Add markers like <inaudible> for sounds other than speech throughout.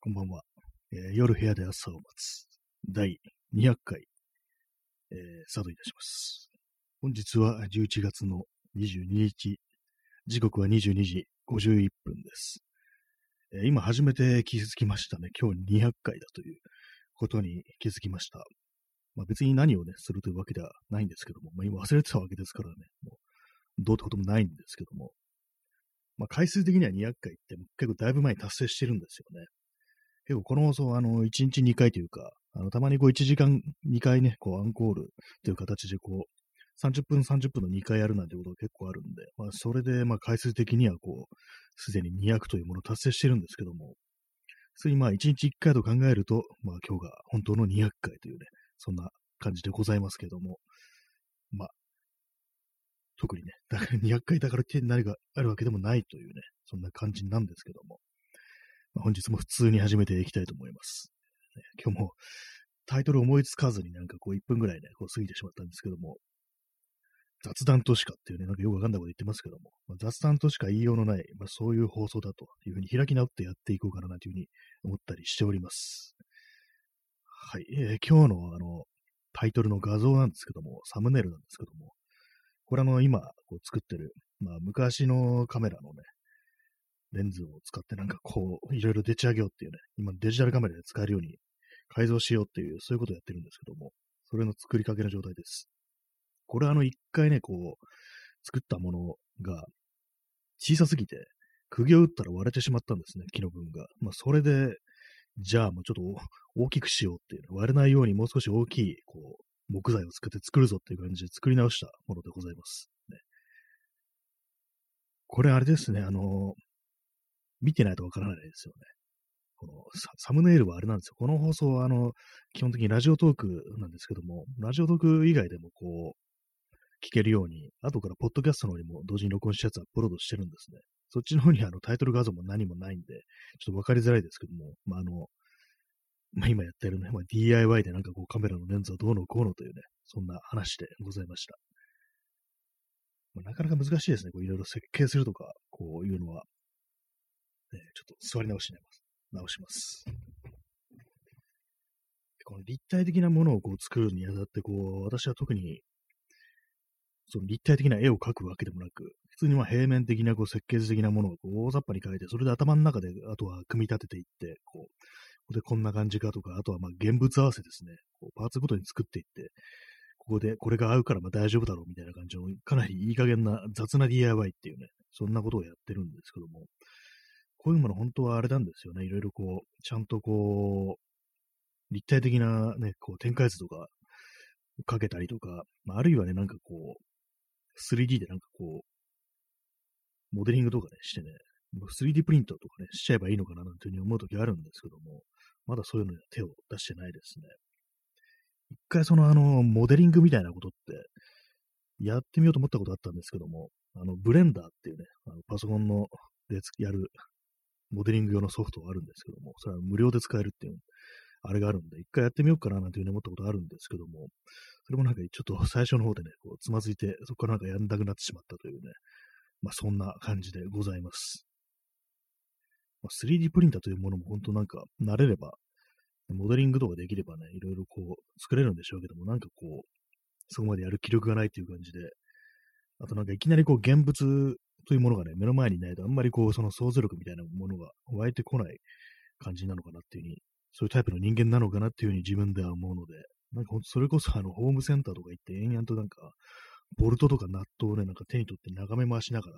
こんばんは。えー夜部屋で朝を待つ。第200回、えースタートいたします。本日は11月の22日。時刻は22時51分です。えー今初めて気づきましたね。今日200回だということに気づきました。まあ、別に何をね、するというわけではないんですけども、まあ、今忘れてたわけですからね、もうどうってこともないんですけども、まあ、回数的には200回って結構だいぶ前に達成してるんですよね。結構この放送あの、1日2回というか、あの、たまにこう1時間2回ね、こうアンコールという形でこう、30分30分の2回やるなんてことが結構あるんで、まあそれでまあ回数的にはこう、すでに200というものを達成してるんですけども、それにまあ1日1回と考えると、まあ今日が本当の200回というね、そんな感じでございますけども、まあ、特にね、だから200回だからって何があるわけでもないというね、そんな感じなんですけども、本日も普通に始めていきたいと思います。今日もタイトル思いつかずになんかこう1分ぐらいね、こう過ぎてしまったんですけども、雑談としかっていうね、なんかよくわかんないこと言ってますけども、まあ、雑談としか言いようのない、まあ、そういう放送だというふうに開き直ってやっていこうかなというふうに思ったりしております。はい、えー今日のあの、タイトルの画像なんですけども、サムネイルなんですけども、これあの、今こう作ってる、まあ、昔のカメラのね、レンズを使ってなんかこう、いろいろでち上げようっていうね、今デジタルカメラで使えるように改造しようっていう、そういうことをやってるんですけども、それの作りかけの状態です。これあの、一回ね、こう、作ったものが小さすぎて、釘を打ったら割れてしまったんですね、木の部分が。まあ、それで、じゃあもうちょっと大きくしようっていうね、割れないようにもう少し大きい、こう、木材を使って作るぞっていう感じで作り直したものでございます。ね、これあれですね、あの、見てないとわからないですよね。このサムネイルはあれなんですよ。この放送は、あの、基本的にラジオトークなんですけども、ラジオトーク以外でもこう、聞けるように、後からポッドキャストの方にも同時に録音したやつアップロードしてるんですね。そっちの方にあのタイトル画像も何もないんで、ちょっとわかりづらいですけども、まあ、あの、まあ、今やってるね、まあ、DIY でなんかこうカメラのレンズはどうのこうのというね、そんな話でございました。まあ、なかなか難しいですね。こういろいろ設計するとか、こういうのは。ちょっと座り直します。直します。この立体的なものをこう作るにあたって、こう、私は特に、その立体的な絵を描くわけでもなく、普通にま平面的なこう設計図的なものをこう大雑把に描いて、それで頭の中であとは組み立てていって、こう、ここでこんな感じかとか、あとはま現物合わせですね。こうパーツごとに作っていって、ここでこれが合うからま大丈夫だろうみたいな感じの、かなりいい加減な雑な DIY っていうね、そんなことをやってるんですけども、こういうもの本当はあれなんですよね。いろいろこう、ちゃんとこう、立体的なね、こう展開図とかかけたりとか、まああるいはね、なんかこう、3D でなんかこう、モデリングとかね、してね、3D プリントとかね、しちゃえばいいのかななんていうふうに思うときあるんですけども、まだそういうのには手を出してないですね。一回そのあの、モデリングみたいなことって、やってみようと思ったことあったんですけども、あの、ブレンダーっていうね、あのパソコンのでやるモデリング用のソフトがあるんですけども、それは無料で使えるっていう、あれがあるんで、一回やってみようかななんていうふうに思ったことあるんですけども、それもなんかちょっと最初の方でね、こうつまずいて、そこからなんかやんなくなってしまったというね、まあそんな感じでございます。まあ、3D プリンターというものも本当なんか慣れれば、モデリングとかできればね、いろいろこう作れるんでしょうけども、なんかこう、そこまでやる気力がないという感じで、あとなんかいきなりこう現物というものがね、目の前にないとあんまりこう、その想像力みたいなものが湧いてこない感じなのかなっていうふうに、そういうタイプの人間なのかなっていうふうに自分では思うので、なんかそれこそあの、ホームセンターとか行って延々となんか、ボルトとかナットをね、なんか手に取って眺め回しながら、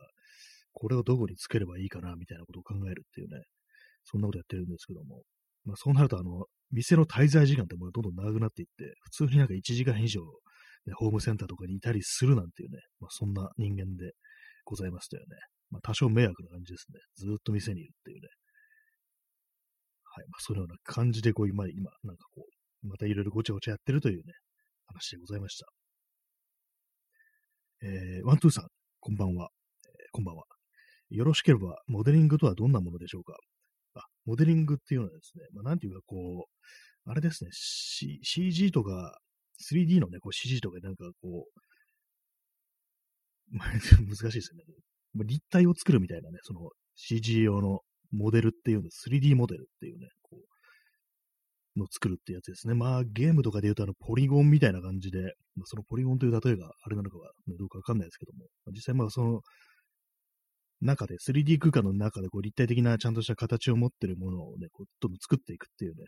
これをどこにつければいいかな、みたいなことを考えるっていうね、そんなことやってるんですけども、まあそうなるとあの、店の滞在時間ってもうどんどん長くなっていって、普通になんか1時間以上、ホームセンターとかにいたりするなんていうね、まあそんな人間で。ございましたよね。まあ多少迷惑な感じですね。ずっと店にいるっていうね。はい。まあそういうような感じでこう今、今、なんかこう、またいろいろごちゃごちゃやってるというね、話でございました。えー、ワントゥーさん、こんばんは。えーこんばんは。よろしければ、モデリングとはどんなものでしょうか？あ、モデリングっていうのはですね、まあ、なんていうかこう、あれですね、C、g とか、3D のね、こう CG とかなんかこう、<laughs> 難しいですよね。立体を作るみたいなね、その CG 用のモデルっていうの、3D モデルっていうね、こうの作るってやつですね。まあ、ゲームとかで言うと、あの、ポリゴンみたいな感じで、まあ、そのポリゴンという例えがあれなのかは、どうかわかんないですけども、まあ、実際まあ、その、中で、3D 空間の中でこう立体的なちゃんとした形を持ってるものをね、こうどんどん作っていくっていうね、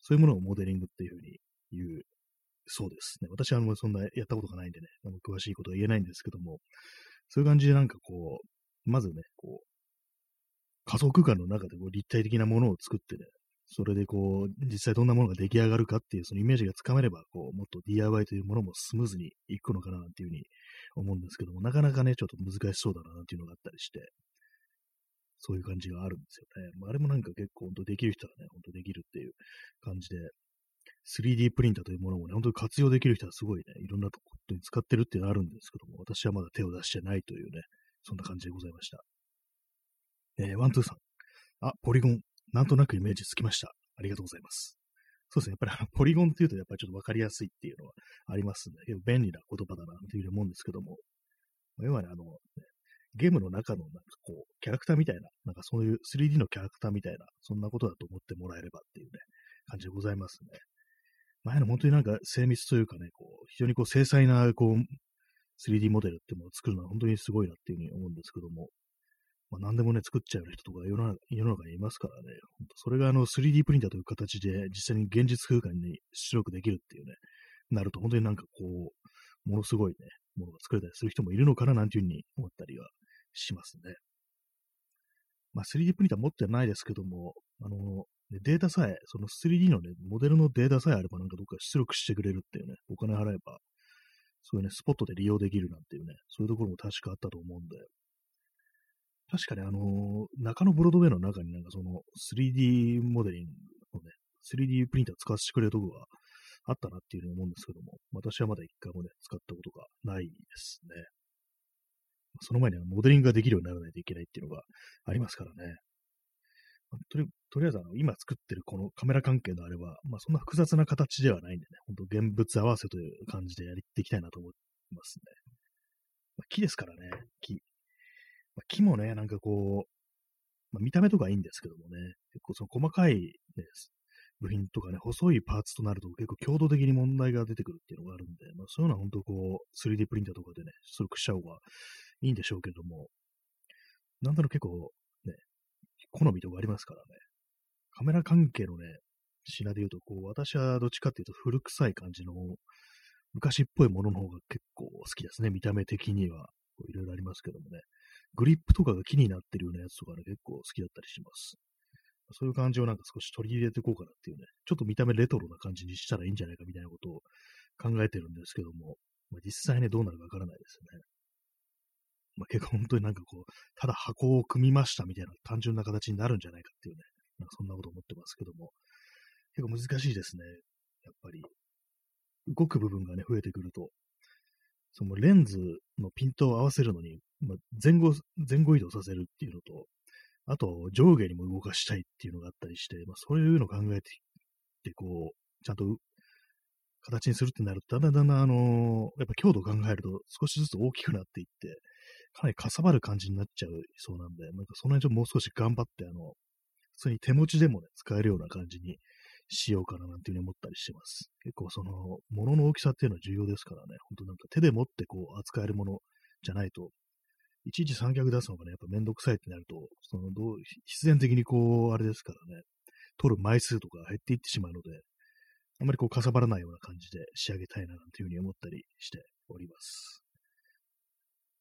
そういうものをモデリングっていうふうに言うそうですね。私はもうそんなやったことがないんでね、あの詳しいことは言えないんですけども、そういう感じでなんかこう、まずね、こう、仮想空間の中でこう立体的なものを作ってね、それでこう、実際どんなものが出来上がるかっていうそのイメージがつかめれば、こう、もっと DIY というものもスムーズにいくのかななんていうふうに思うんですけども、なかなかね、ちょっと難しそうだななんていうのがあったりして、そういう感じがあるんですよね。まあ、あれもなんか結構本当できる人はね、本当できるっていう感じで、3D プリンターというものもね、本当に活用できる人はすごいね、いろんなことに使ってるっていうのはあるんですけども、私はまだ手を出してないというね、そんな感じでございました。えー、ワントゥーさん。あ、ポリゴン。なんとなくイメージつきました。ありがとうございます。そうですね。やっぱりポリゴンっていうとやっぱりちょっとわかりやすいっていうのはありますんで、結構便利な言葉だなというふうに思うんですけども、要はね、あの、ゲームの中のなんかこう、キャラクターみたいな、なんかそういう 3D のキャラクターみたいな、そんなことだと思ってもらえればっていうね、感じでございますね。前の本当になんか精密というかね、こう、非常にこう精細なこう 3D モデルっていうものを作るのは本当にすごいなっていうふうに思うんですけども、まあ、何でもね、作っちゃう人とか世の中世の中にいますからね、本当それがあの 3D プリンターという形で実際に現実空間に出力できるっていうね、なると本当になんかこう、ものすごいね、ものが作れたりする人もいるのかななんていうふうに思ったりはしますね。まあ 3D プリンター持ってないですけども、あの、データさえ、その 3D のね、モデルのデータさえあればなんかどっか出力してくれるっていうね、お金払えば、そういうね、スポットで利用できるなんていうね、そういうところも確かあったと思うんで、確かにあのー、中野ブロードウェイの中になんかその 3D モデリングのね、3D プリンター使わせてくれるとこがあったなっていうふうに思うんですけども、私はまだ一回もね、使ったことがないですね。その前にはモデリングができるようにならないといけないっていうのがありますからね。とりとりあえずあの、今作ってるこのカメラ関係のあれは、まあそんな複雑な形ではないんでね、ほんと現物合わせという感じでやっていきたいなと思いますね。まあ、木ですからね、木。まあ、木もね、なんかこう、まあ、見た目とかいいんですけどもね、結構その細かい、ね、部品とかね、細いパーツとなると結構強度的に問題が出てくるっていうのがあるんで、まあそういうのは本当こう、3D プリンターとかでね、出力しちゃう方がいいんでしょうけども、なんだろう結構好みとかありますからね。カメラ関係のね、品で言うと、こう、私はどっちかっていうと古臭い感じの、昔っぽいものの方が結構好きですね。見た目的には。いろいろありますけどもね。グリップとかが木になってるようなやつとかね、結構好きだったりします。そういう感じをなんか少し取り入れていこうかなっていうね、ちょっと見た目レトロな感じにしたらいいんじゃないかみたいなことを考えてるんですけども、まあ、実際ね、どうなるかわからないですよね。まあ、結構本当になんかこう、ただ箱を組みましたみたいな単純な形になるんじゃないかっていうね、なんかそんなこと思ってますけども、結構難しいですね。やっぱり、動く部分がね、増えてくると、そのレンズのピントを合わせるのに、まあ、前後、前後移動させるっていうのと、あと上下にも動かしたいっていうのがあったりして、まあ、そういうのを考えて、でこう、ちゃんと形にするってなると、だんだんだんだん、あのー、やっぱ強度を考えると少しずつ大きくなっていって、かなりかさばる感じになっちゃうそうなんで、なんかその辺ちょっともう少し頑張って、あの、普通に手持ちでもね、使えるような感じにしようかななんていうふうに思ったりしてます。結構その、物の大きさっていうのは重要ですからね、ほんとなんか手で持ってこう扱えるものじゃないと、いちいち三脚出すのがね、やっぱめんどくさいってなると、そのどう、必然的にこう、あれですからね、取る枚数とか減っていってしまうので、あまりこうかさばらないような感じで仕上げたいななんていうふうに思ったりしております。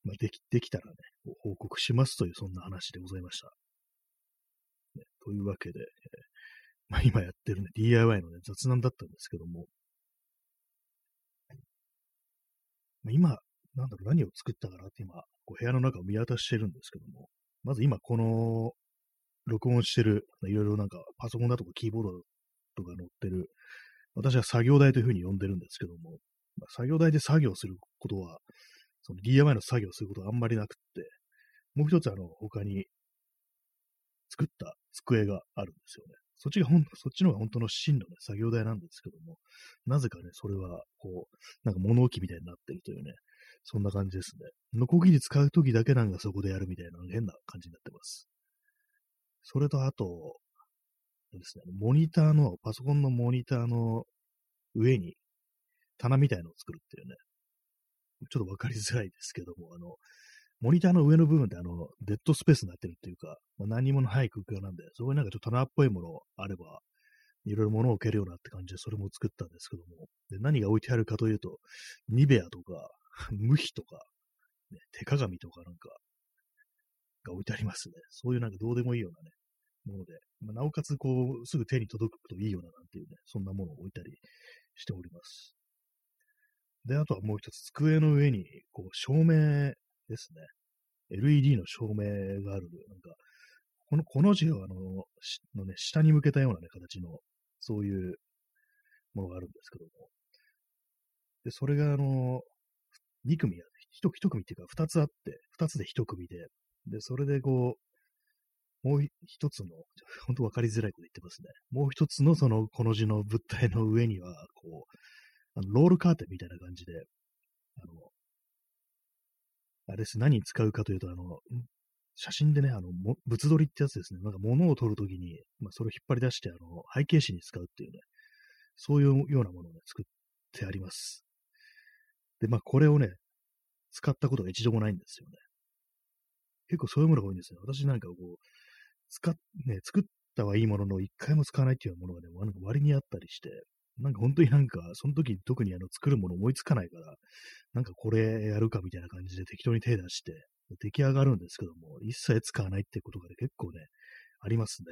まあ、でき、できたらね、報告しますという、そんな話でございました。ね、というわけで、えー、まあ、今やってるね、DIY のね、雑談だったんですけども、まあ、今、なんだろう、何を作ったかなって今、こう部屋の中を見渡してるんですけども、まず今、この、録音してる、いろいろなんか、パソコンだとかキーボードとか載ってる、私は作業台というふうに呼んでるんですけども、まあ、作業台で作業することは、その DIY の作業することはあんまりなくって、もう一つあの、他に作った机があるんですよね。そっちがほん、そっちの方が本当の真のね、作業台なんですけども、なぜかね、それは、こう、なんか物置みたいになってるというね、そんな感じですね。ノコギリ使うときだけなんかそこでやるみたいな変な感じになってます。それとあと、ですね、モニターの、パソコンのモニターの上に棚みたいのを作るっていうね、ちょっとわかりづらいですけども、あの、モニターの上の部分ってあの、デッドスペースになってるっていうか、まあ、何もない空間なんで、そこになんかちょっと棚っぽいものあれば、いろいろ物を置けるようなって感じで、それも作ったんですけども、で何が置いてあるかというと、ニベアとか、<laughs> 無比とか、ね、手鏡とかなんか、が置いてありますね。そういうなんかどうでもいいようなね、もので、まあ、なおかつこう、すぐ手に届くといいようななんていうね、そんなものを置いたりしております。で、あとはもう一つ、机の上に、こう、照明ですね。LED の照明がある、なんか、この、この字をあの、のね、下に向けたようなね、形の、そういうものがあるんですけども。で、それがあの、2組や、1, 1組っていうか2つあって、2つで1組で、で、それでこう、もう一つの、本当分かりづらいこと言ってますね。もう一つのその、この字の物体の上には、こう、あのロールカーテンみたいな感じで、あの、あれです、何に使うかというと、あの、写真でね、あの、物撮りってやつですね。なんか物を撮るときに、まあ、それを引っ張り出して、あの、背景紙に使うっていうね、そういうようなものをね、作ってあります。で、まあ、これをね、使ったことが一度もないんですよね。結構そういうものが多いんですよ。私なんかこう、使っ、ね、作ったはいいものの、一回も使わないっていうものがね、割にあったりして、なんか本当になんか、その時特にあの作るもの思いつかないから、なんかこれやるかみたいな感じで適当に手出して、出来上がるんですけども、一切使わないってことが、ね、結構ね、ありますね。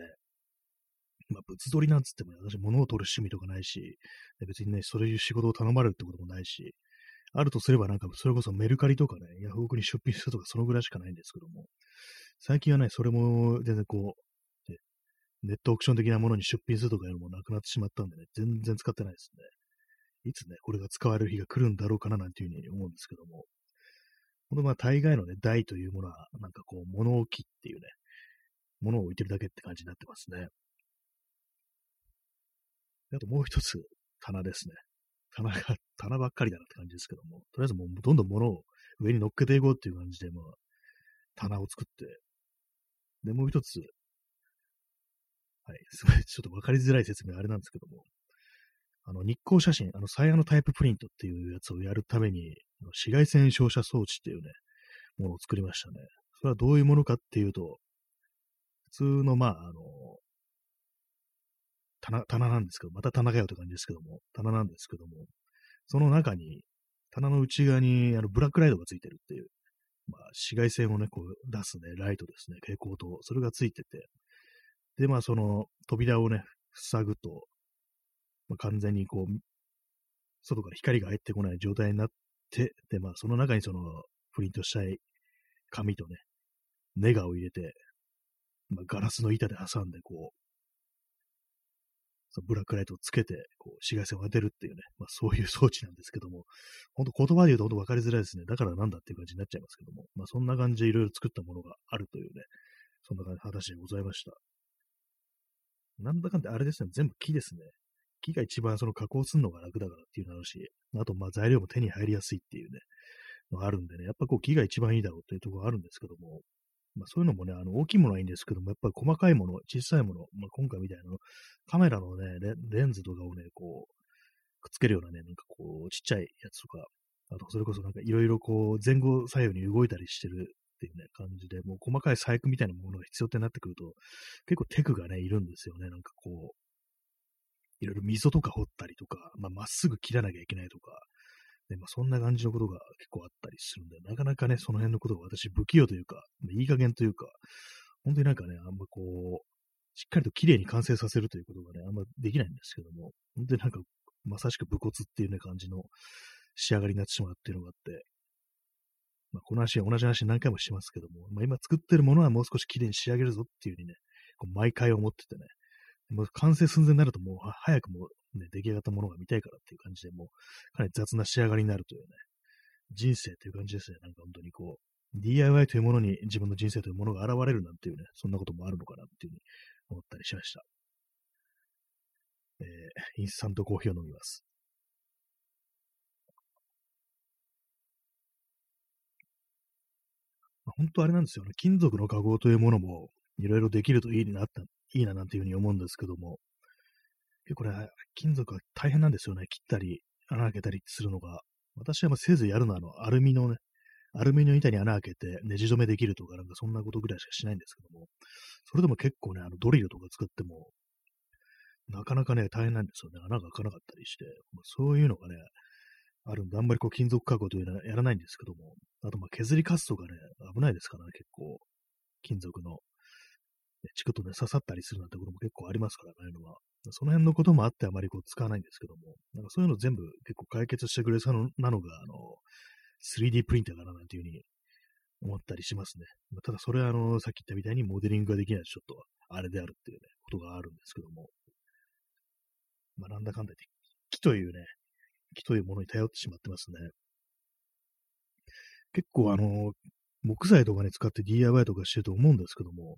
まあ、物撮りなんつっても、ね、私物を撮る趣味とかないし、別にね、そういう仕事を頼まれるってこともないし、あるとすればなんか、それこそメルカリとかね、ヤフオクに出品するとかそのぐらいしかないんですけども、最近はね、それも全然こう、ネットオークション的なものに出品するとかいうのもなくなってしまったんでね、全然使ってないですね。いつね、これが使われる日が来るんだろうかななんていうふうに思うんですけども、このまあ大概のね、台というものは、なんかこう、物置っていうね、物を置いてるだけって感じになってますね。あともう一つ、棚ですね。棚が、棚ばっかりだなって感じですけども、とりあえずもうどんどん物を上に乗っけていこうっていう感じで、まあ、棚を作って、で、もう一つ、はい、すごい、ちょっとわかりづらい説明あれなんですけども、あの、日光写真、あの、サイヤのタイププリントっていうやつをやるために、紫外線照射装置っていうね、ものを作りましたね。それはどういうものかっていうと、普通の、まあ、あの、棚、棚なんですけど、また棚かよって感じですけども、棚なんですけども、その中に、棚の内側にあのブラックライトがついてるっていう、まあ、紫外線をね、こう出すね、ライトですね、蛍光灯、それがついてて、で、まあ、その扉をね、塞ぐと、まあ、完全にこう、外から光が入ってこない状態になって、で、まあ、その中にその、プリントしたい紙とね、ネガを入れて、まあ、ガラスの板で挟んで、こう、そのブラックライトをつけて、こう、紫外線を当てるっていうね、まあそういう装置なんですけども、本当言葉で言うと本当分かりづらいですね。だからなんだっていう感じになっちゃいますけども、まあそんな感じでいろいろ作ったものがあるというね、そんな話でございました。なんだかんだあれですね、全部木ですね。木が一番その加工するのが楽だからっていうのあるし、あとまあ材料も手に入りやすいっていうね、のがあるんでね、やっぱこう木が一番いいだろうっていうところがあるんですけども、まあ、そういうのもね、あの大きいものはいいんですけども、やっぱり細かいもの、小さいもの、まあ、今回みたいなカメラのねレ、レンズとかをね、こう、くっつけるようなね、なんかこう、ちっちゃいやつとか、あとそれこそなんかいろいろこう、前後左右に動いたりしてるっていうね、感じで、もう細かい細工みたいなものが必要ってなってくると、結構テクがね、いるんですよね。なんかこう、いろいろ溝とか掘ったりとか、まあ、っすぐ切らなきゃいけないとか、ね、まあ、そんな感じのことが結構あったりするんで、なかなかね、その辺のことが私不器用というか、いい加減というか、本当になんかね、あんまこう、しっかりと綺麗に完成させるということがね、あんまできないんですけども、本当になんか、まさしく武骨っていうね、感じの仕上がりになってしまうっていうのがあって、まあ、この話は同じ話何回もしますけども、まあ、今作ってるものはもう少し綺麗に仕上げるぞっていうふうにね、こう毎回思っててね、もう完成寸前になるともう早くもね、出来上がったものが見たいからっていう感じで、もうかなり雑な仕上がりになるというね、人生っていう感じですね。なんか本当にこう、DIY というものに自分の人生というものが現れるなんていうね、そんなこともあるのかなっていうふうに思ったりしました。えー、インスタントコーヒーを飲みます。本当あれなんですよね。金属の加工というものもいろいろできるといいなっていいななんていうふうに思うんですけども、結構ね、金属は大変なんですよね。切ったり、穴開けたりするのが。私はませずやるのは、あの、アルミのね、アルミの板に穴開けてネジ止めできるとか、なんかそんなことぐらいしかしないんですけども、それでも結構ね、あのドリルとか作っても、なかなかね、大変なんですよね。穴が開かなかったりして、そういうのがね、あるんで、あんまりこう金属加工というのはやらないんですけども、あとまあ削りカスとかね、危ないですからね、結構、金属の、ね、チクとね、刺さったりするなんてことも結構ありますからね、のは。その辺のこともあってあまりこう使わないんですけども、なんかそういうの全部結構解決してくれそうなのが、あの、3D プリンターかななんていうふうに思ったりしますね。まあ、ただそれはあの、さっき言ったみたいにモデリングができないとちょっとあれであるっていうね、ことがあるんですけども。まあなんだかんだ言って、木というね、木というものに頼ってしまってますね。結構あの、木材とかに使って DIY とかしてると思うんですけども、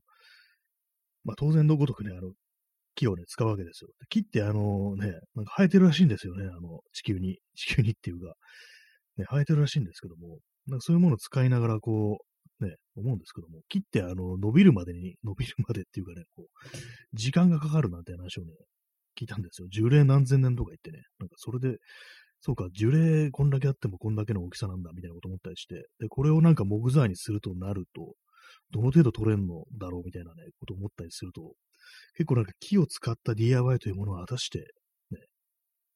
まあ当然のごとくね、あの、木をね、使うわけですよ。木ってあのね、なんか生えてるらしいんですよね、あの、地球に。地球にっていうか、ね、生えてるらしいんですけども、なんかそういうものを使いながらこう、ね、思うんですけども、木ってあの、伸びるまでに、伸びるまでっていうかね、こう、時間がかかるなんて話をね、聞いたんですよ。樹齢何千年とか言ってね、なんかそれで、そうか、樹齢こんだけあってもこんだけの大きさなんだみたいなこと思ったりして、で、これをなんか木材にするとなると、どの程度取れんのだろうみたいなね、こと思ったりすると、結構なんか木を使った DIY というものは果たして、ね、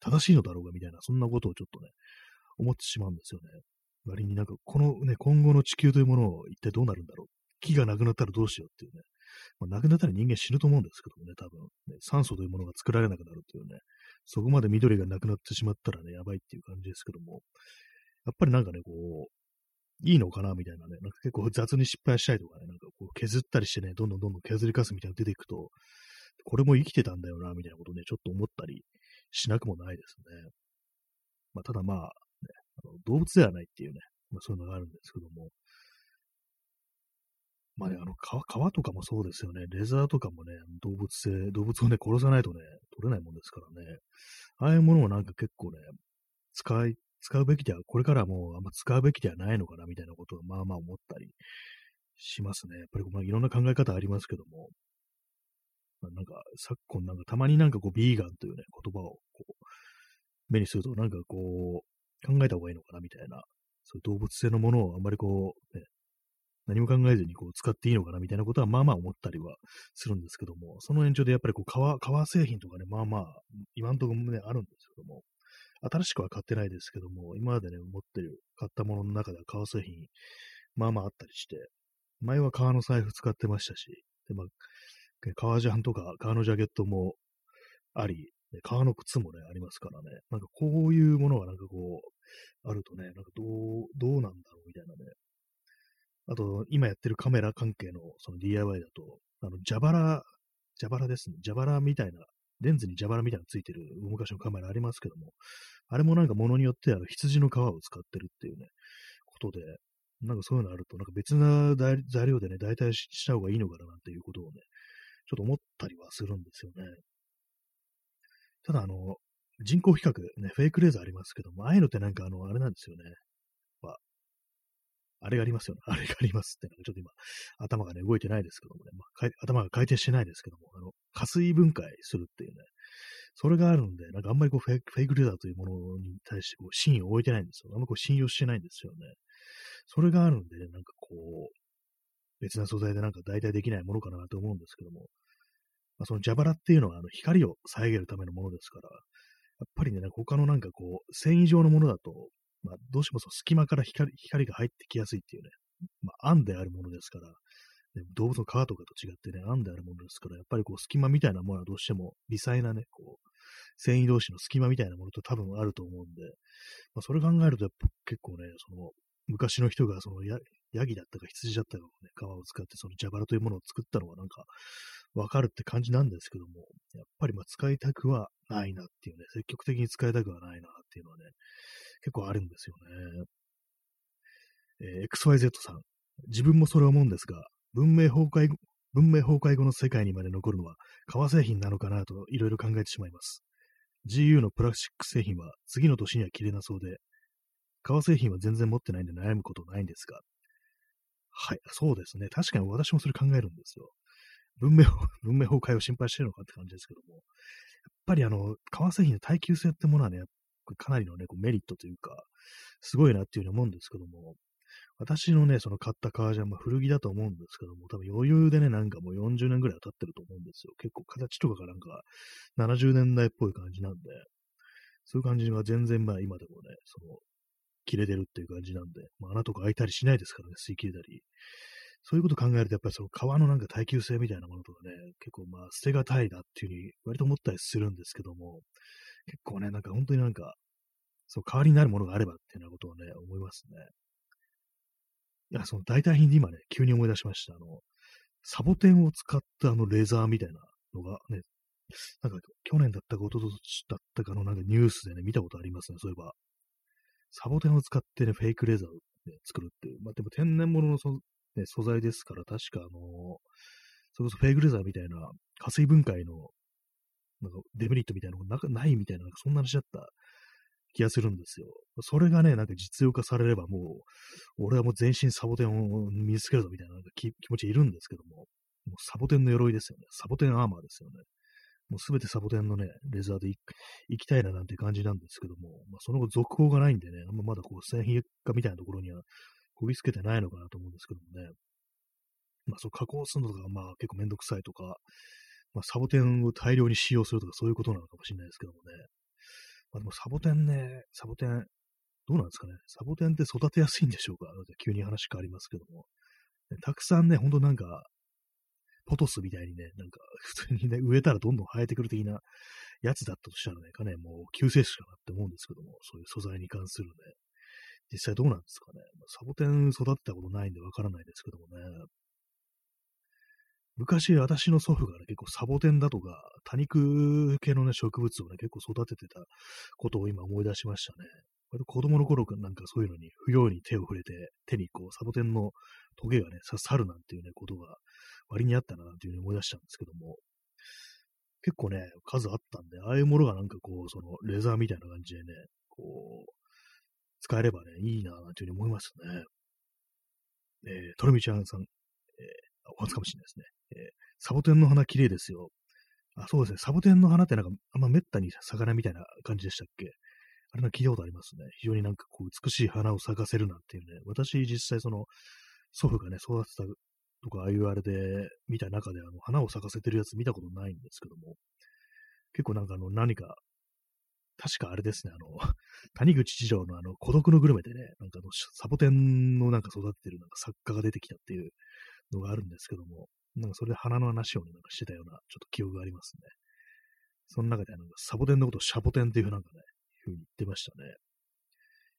正しいのだろうかみたいな、そんなことをちょっとね、思ってしまうんですよね。割になんか、このね、今後の地球というものを一体どうなるんだろう。木がなくなったらどうしようっていうね。まあ、なくなったら人間死ぬと思うんですけどもね、多分、ね。酸素というものが作られなくなるっていうね。そこまで緑がなくなってしまったらね、やばいっていう感じですけども。やっぱりなんかね、こう、いいのかなみたいなね、なんか結構雑に失敗したりとかね、なんかこう削ったりしてね、どんどんどんどん削りかすみたいなの出ていくと、これも生きてたんだよな、みたいなことね、ちょっと思ったりしなくもないですね。まあ、ただまあ、ね、あの動物ではないっていうね、まあ、そういうのがあるんですけども、まあね、あの皮、皮とかもそうですよね。レザーとかもね、動物性、動物をね、殺さないとね、取れないもんですからね。ああいうものをなんか結構ね、使い、使うべきでは、これからもうあんま使うべきではないのかな、みたいなことをまあまあ思ったりしますね。やっぱりまあいろんな考え方ありますけども、まあ、なんか昨今なんかたまになんかこう、ビーガンというね、言葉をこう、目にするとなんかこう、考えた方がいいのかな、みたいな、そういう動物性のものをあんまりこう、ね、何も考えずにこう使っていいのかなみたいなことはまあまあ思ったりはするんですけども、その延長でやっぱりこう革、革製品とかね、まあまあ、今んところね、あるんですけども、新しくは買ってないですけども、今までね、持ってる、買ったものの中では革製品、まあまああったりして、前は革の財布使ってましたし、で、まあ、革ジャンとか革のジャケットもあり、革の靴もね、ありますからね、なんかこういうものがなんかこう、あるとね、なんかどう、どうなんだろうみたいなね、あと、今やってるカメラ関係のその DIY だと、あの、蛇腹、蛇腹ですね。蛇腹みたいな、レンズに蛇腹みたいなのついてる昔のカメラありますけども、あれもなんか物によってあの羊の皮を使ってるっていうね、ことで、なんかそういうのあると、なんか別な材料でね、代替した方がいいのかななんていうことをね、ちょっと思ったりはするんですよね。ただ、あの、人工比較、ね、フェイクレーザーありますけども、ああいうのってなんかあの、あれなんですよね。あれがありますよね。<laughs> あれがありますって、ちょっと今、頭がね、動いてないですけどもね、まあ、頭が回転してないですけども、あの、加水分解するっていうね、それがあるんで、なんかあんまりこうフェイクフェイクレーダーというものに対してこう真意を置いてないんですよ。あんまこう信用してないんですよね。それがあるんで、ね、なんかこう、別な素材でなんか代替できないものかなと思うんですけども、まあ、その蛇腹っていうのはあの光を遮るためのものですから、やっぱりね、他のなんかこう、繊維状のものだと、まあ、どうしてもその隙間から光光が入ってきやすいっていうね、まあ、案であるものですから、ね、動物の皮とかと違ってね、案であるものですから、やっぱりこう隙間みたいなものはどうしても微細なね、こう、繊維同士の隙間みたいなものと多分あると思うんで、まあ、それ考えるとやっぱ結構ね、その、昔の人がそのヤヤギだったか羊だったかのね、皮を使ってその蛇腹というものを作ったのはなんかわかるって感じなんですけども、やっぱりまあ使いたくはないなっていうね、積極的に使いたくはないなっていうのはね、結構あるんですよね。えー、XYZ さん。自分もそれ思うんですが、文明崩壊後、文明崩壊後の世界にまで残るのは革製品なのかなといろいろ考えてしまいます。GU のプラスチック製品は次の年には切れなそうで、革製品は全然持ってないんで悩むことないんですが。はい、そうですね。確かに私もそれ考えるんですよ。文明、<laughs> 文明崩壊を心配してるのかって感じですけども、やっぱりあの、革製品の耐久性ってものはね、かなりのね、こうメリットというか、すごいなっていうふうに思うんですけども、私のね、その買った革ジャン、まあ、古着だと思うんですけども、多分余裕でね、なんかもう40年ぐらい経ってると思うんですよ。結構形とかがなんか70年代っぽい感じなんで、そういう感じが全然まあ今でもね、その、切れてるっていう感じなんで、まあ、穴とか開いたりしないですからね、吸い切れたり。そういうこと考えると、やっぱりその革のなんか耐久性みたいなものとかね、結構まあ捨てがたいなっていうふうに割と思ったりするんですけども、結構ね、なんか本当になんか、そう、代わりになるものがあればっていうようなことをね、思いますね。いや、その代替品で今ね、急に思い出しました。あの、サボテンを使ったあのレザーみたいなのがね、なんか去年だったか一昨年だったかのなんかニュースでね、見たことありますね、そういえば。サボテンを使ってね、フェイクレザーを、ね、作るっていう。まあでも天然物のそ、ね、素材ですから、確かあのそれこそフェイクレザーみたいな、加水分解の、なんかデメリットみたいなのがないみたいな、なんかそんな話だった気がするんですよ。それがね、なんか実用化されればもう、俺はもう全身サボテンを身につけるぞみたいななんか気持ちいるんですけども、もうサボテンの鎧ですよね。サボテンアーマーですよね。もうすべてサボテンのね、レザーで行きたいななんて感じなんですけども、まあ、その後続報がないんでね、あんままだこう製品化みたいなところにはこぎつけてないのかなと思うんですけどもね。まあそう加工するのがまあ結構めんどくさいとか、まあサボテンを大量に使用するとかそういうことなのかもしれないですけどもね。まあでもサボテンね、サボテン、どうなんですかね。サボテンって育てやすいんでしょうか急に話変わりますけども。たくさんね、ほんとなんか、ポトスみたいにね、なんか、<laughs> 普通にね、植えたらどんどん生えてくる的なやつだったとしたらね、かね、もう救世主かなって思うんですけども、そういう素材に関するね、実際どうなんですかね。サボテン育てたことないんでわからないですけどもね。昔、私の祖父がね、結構サボテンだとか、多肉系のね、植物をね、結構育ててたことを今思い出しましたね。割と子供の頃からなんかそういうのに不用に手を触れて、手にこう、サボテンのトゲがね、刺さるなんていうね、ことが割にあったな、っていうふうに思い出したんですけども、結構ね、数あったんで、ああいうものがなんかこう、その、レザーみたいな感じでね、こう、使えればね、いいな、なんていうふうに思いますね。えー、トルミちゃんさん、えー、お初かもしれないですね。えー、サボテンの花綺麗ですよ。あ、そうですね。サボテンの花ってなんか、あんま滅多に魚みたいな感じでしたっけ？あれなんか聞いたことありますね。非常になんかこう美しい花を咲かせるなんていうね。私実際その祖父がね、育てたとか、ああいうあれで見た中で、あの、花を咲かせてるやつ見たことないんですけども、結構なんかあの、何か、確かあれですね、あの、谷口知条のあの、孤独のグルメでね、なんかあの、サボテンのなんか育ててるなんか作家が出てきたっていうのがあるんですけども、なんかそれで花の話をね、なんかしてたような、ちょっと記憶がありますね。その中であの、サボテンのことをシャボテンっていうなんかね、いうふうに言ってましたね。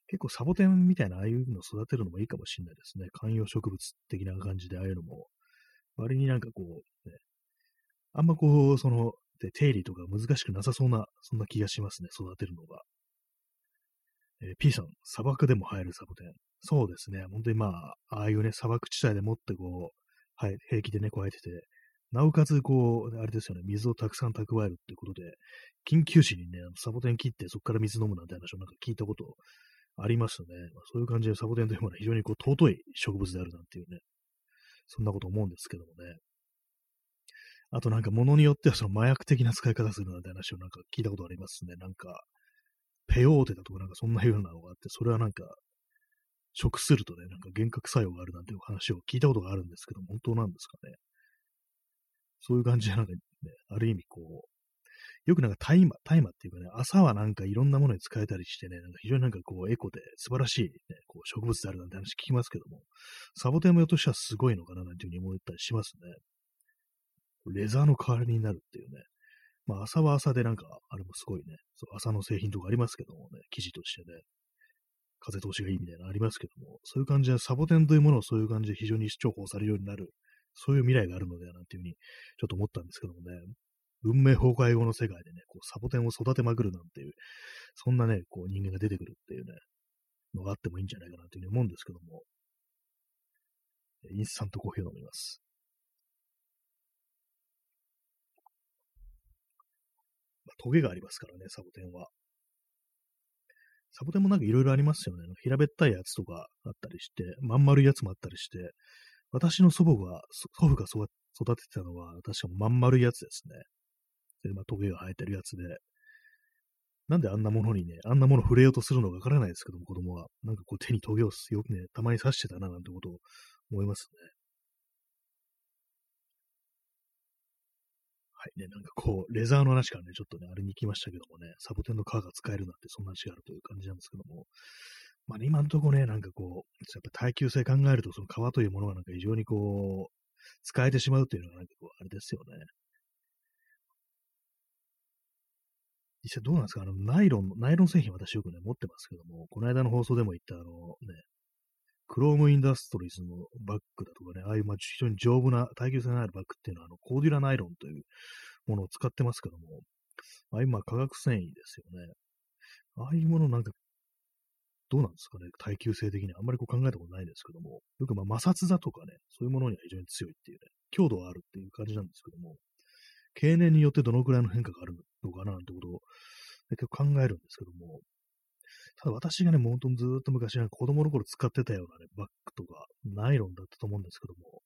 結構サボテンみたいなああいうのを育てるのもいいかもしれないですね。観葉植物的な感じでああいうのも、割になんかこう、ね、あんまこう、その、で手入れとか難しくなさそうな、そんな気がしますね、育てるのが。えー、P さん、砂漠でも生えるサボテン。そうですね、本当にまあ、ああいうね、砂漠地帯でもってこう、はい、平気でね、こう生えてて、なおかつ、こう、あれですよね、水をたくさん蓄えるっていうことで、緊急時にね、サボテン切ってそこから水飲むなんて話をなんか聞いたことありますね。まあ、そういう感じでサボテンというものは非常にこう尊い植物であるなんていうね、そんなこと思うんですけどもね。あとなんか物によってはその麻薬的な使い方するなんて話をなんか聞いたことありますね。なんか、ペヨーテだとかなんかそんなようなのがあって、それはなんか、食するとね、なんか幻覚作用があるなんていう話を聞いたことがあるんですけど、本当なんですかね。そういう感じでなんかね、ある意味こう、よくなんか大麻、大麻っていうかね、朝はなんかいろんなものに使えたりしてね、なんか非常になんかこうエコで素晴らしい、ね、こう植物であるなんて話聞きますけども、サボテンもよとしてはすごいのかななんていうふうに思ったりしますね。レザーの代わりになるっていうね。まあ朝は朝でなんか、あれもすごいね、そう朝の製品とかありますけどもね、生地としてね、風通しがいいみたいなのありますけども、そういう感じでサボテンというものをそういう感じで非常に重宝されるようになる、そういう未来があるのではなんていうふうにちょっと思ったんですけどもね、文明崩壊後の世界でね、こうサボテンを育てまくるなんていう、そんなね、こう人間が出てくるっていうね、のがあってもいいんじゃないかなというふうに思うんですけども、インスタントコーヒーを飲みます。ま、トゲがありますからね、サボテンは。サボテンもなんかいろいろありますよね。平べったいやつとかあったりして、まん丸いやつもあったりして、私の祖母が、祖父が育ててたのは、確かまん丸いやつですね。で、まあ、トゲが生えてるやつで、なんであんなものにね、あんなもの触れようとするのかわからないですけども、子供は。なんかこう手にトゲをよくね、たまに刺してたな、なんてことを思いますね。いね、なんかこう、レザーの話からね、ちょっとね、あれに行きましたけどもね、サボテンの皮が使えるなんて、そんな話があるという感じなんですけども、まあ、ね、今のとこね、なんかこう、やっぱ耐久性考えると、その皮というものがなんか非常にこう、使えてしまうっていうのがなんかこう、あれですよね。実際どうなんですか？あの、ナイロン、ナイロン製品私よくね、持ってますけども、この間の放送でも言ったあの、ね、クロームインダストリーズのバッグだとかね、ああいうまあ非常に丈夫な耐久性のあるバッグっていうのは、あの、コーデュラナイロンというものを使ってますけども、ああいうまあ化学繊維ですよね。ああいうものなんか、どうなんですかね耐久性的にあんまりこう考えたことないですけども、よくまあ摩擦だとかね、そういうものには非常に強いっていうね、強度はあるっていう感じなんですけども、経年によってどのくらいの変化があるのかななんてことを結構考えるんですけども、ただ私がね、もう本当ずっと昔、子供の頃使ってたようなね、バッグとか、ナイロンだったと思うんですけども、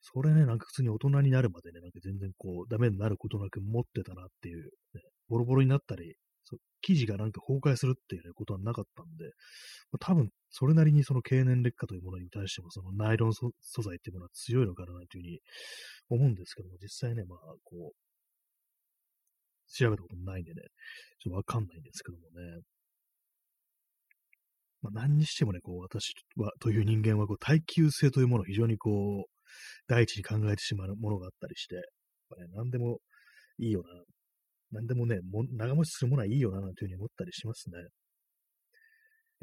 それね、なんか普通に大人になるまでね、なんか全然こう、ダメになることなく持ってたなっていう、ね、ボロボロになったり、そう生地がなんか崩壊するっていう、ね、ことはなかったんで、まあ、多分、それなりにその経年劣化というものに対しても、そのナイロン素材っていうものは強いのかなというふうに思うんですけども、実際ね、まあ、こう、調べたことないんでね、ちょっとわかんないんですけどもね。まあ、何にしてもね、こう、私は、という人間は、こう、耐久性というものを非常にこう、第一に考えてしまうものがあったりして、ね、何でもいいよな、何でもね、も長持ちするものはいいよな、なんていうふうに思ったりしますね。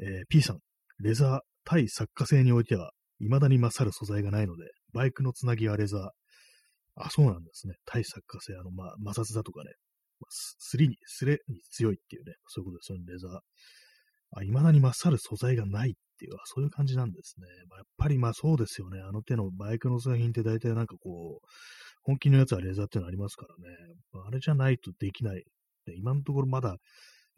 えー、P さん、レザー、対作家性においては、未だに勝る素材がないので、バイクのつなぎはレザー。あ、そうなんですね。対作家性、あの、まあ、摩擦だとかね、すりに、すれに強いっていうね、そういうことですよね、レザー。あ、未だに勝る素材がないっていう、そういう感じなんですね。まあ、やっぱりまあそうですよね。あの手のバイクの製品って大体なんかこう、本気のやつはレーザーっていうのありますからね。あ、れじゃないとできない。今のところまだ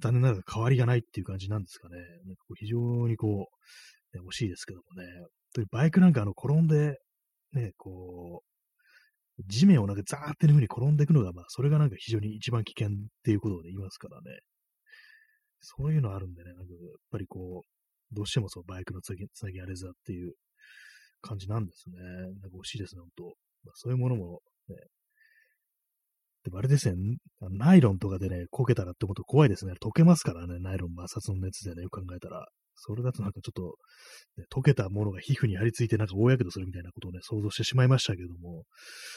残念ながら変わりがないっていう感じなんですかね。なんかこう非常にこう、ね、惜しいですけどもね。バイクなんかあの転んで、ね、こう、地面をなんかザーっていう風に転んでいくのが、まあ、それがなんか非常に一番危険っていうことを、言いますからね。そういうのあるんでね、なんかやっぱりこう、どうしてもそのバイクのつなぎ、あれざっていう感じなんですね。なんか惜しいですね、本当まあ、そういうものもね、でもあれですね、ナイロンとかでね、こけたらって思うと怖いですね。溶けますからね、ナイロン摩擦の熱でね、よく考えたら。それだとなんかちょっと、ね、溶けたものが皮膚に張り付いてなんか大やけどするみたいなことをね、想像してしまいましたけども、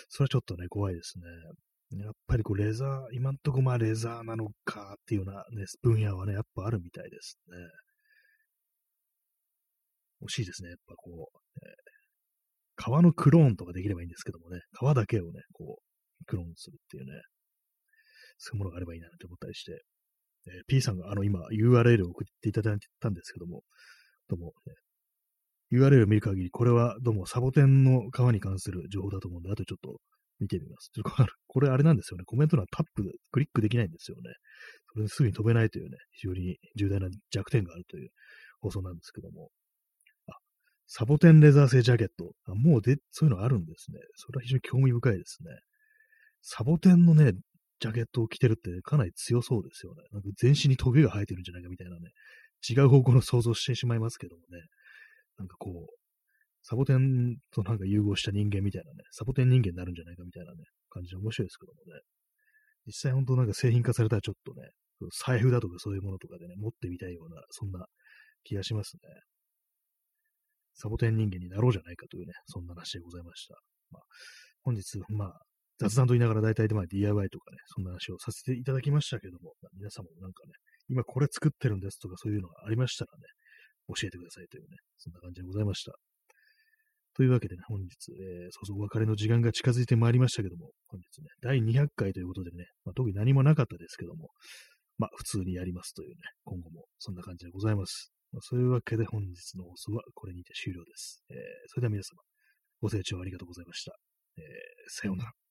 それはちょっとね、怖いですね。やっぱりこう、レザー、今んとこまあレザーなのかっていうようなね、分野はね、やっぱあるみたいですね。惜しいですね、やっぱこう、ね、革のクローンとかできればいいんですけどもね、革だけをね、こう、クローンするっていうね、そういうものがあればいいなって思ったりして、えー、P さんがあの今 URL を送っていただいたんですけども、どうも、ね、URL を見る限り、これはどうもサボテンの革に関する情報だと思うんで、あとちょっと見てみます。ちょっと <laughs> これあれなんですよね。コメント欄タップ、クリックできないんですよね。それですぐに飛べないというね、非常に重大な弱点があるという放送なんですけども。あサボテンレザー製ジャケット。あもうで、そういうのあるんですね。それは非常に興味深いですね。サボテンのね、ジャケットを着てるってかなり強そうですよね。なんか全身にトゲが生えてるんじゃないかみたいなね、違う方向の想像してしまいますけどもね。なんかこう、サボテンとなんか融合した人間みたいなね、サボテン人間になるんじゃないかみたいなね、感じで面白いですけどもね。実際本当なんか製品化されたらちょっとね、財布だとかそういうものとかでね、持ってみたいような、そんな気がしますね。サボテン人間になろうじゃないかというね、そんな話でございました。まあ、本日、まあ、雑談と言いながら大体でまあ DIY とかね、そんな話をさせていただきましたけども、まあ、皆様もなんかね、今これ作ってるんですとかそういうのがありましたらね、教えてくださいというね、そんな感じでございました。というわけでね、本日、えー、そうそうお別れの時間が近づいてまいりましたけども、本日ね、第200回ということでね、まあ、特に何もなかったですけども、まあ、普通にやりますというね、今後もそんな感じでございます。まあ、そういうわけで本日の放送はこれにて終了です。えー、それでは皆様、ご清聴ありがとうございました。えー、さようなら。